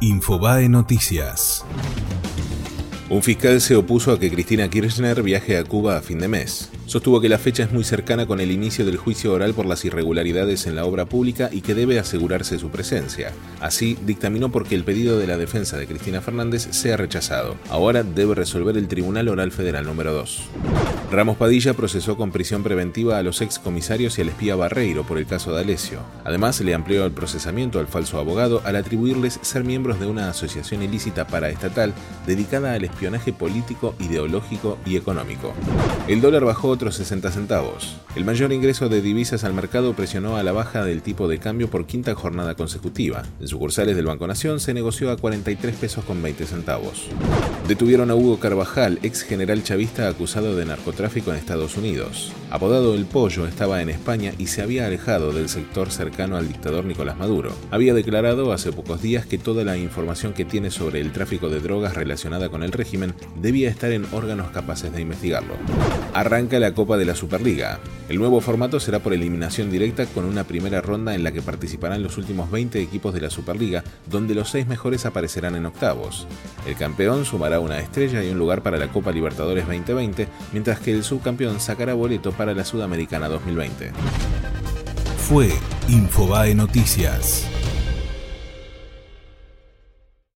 Infobae Noticias. Un fiscal se opuso a que Cristina Kirchner viaje a Cuba a fin de mes. Sostuvo que la fecha es muy cercana con el inicio del juicio oral por las irregularidades en la obra pública y que debe asegurarse su presencia. Así, dictaminó porque el pedido de la defensa de Cristina Fernández sea rechazado. Ahora debe resolver el Tribunal Oral Federal número 2. Ramos Padilla procesó con prisión preventiva a los ex comisarios y al espía Barreiro por el caso de Alesio. Además, le amplió el procesamiento al falso abogado al atribuirles ser miembros de una asociación ilícita paraestatal dedicada al espionaje político, ideológico y económico. El dólar bajó otros 60 centavos. El mayor ingreso de divisas al mercado presionó a la baja del tipo de cambio por quinta jornada consecutiva. En sucursales del Banco Nación se negoció a 43 pesos con 20 centavos. Detuvieron a Hugo Carvajal, ex general chavista acusado de narcotráfico en Estados Unidos. Apodado El Pollo, estaba en España y se había alejado del sector cercano al dictador Nicolás Maduro. Había declarado hace pocos días que toda la información que tiene sobre el tráfico de drogas relacionada con el régimen debía estar en órganos capaces de investigarlo. Arranca la Copa de la Superliga. El nuevo formato será por eliminación directa con una primera ronda en la que participarán los últimos 20 equipos de la Superliga, donde los seis mejores aparecerán en octavos. El campeón sumará una estrella y un lugar para la Copa Libertadores 2020, mientras que el subcampeón sacará boleto para la Sudamericana 2020. Fue Infobae Noticias.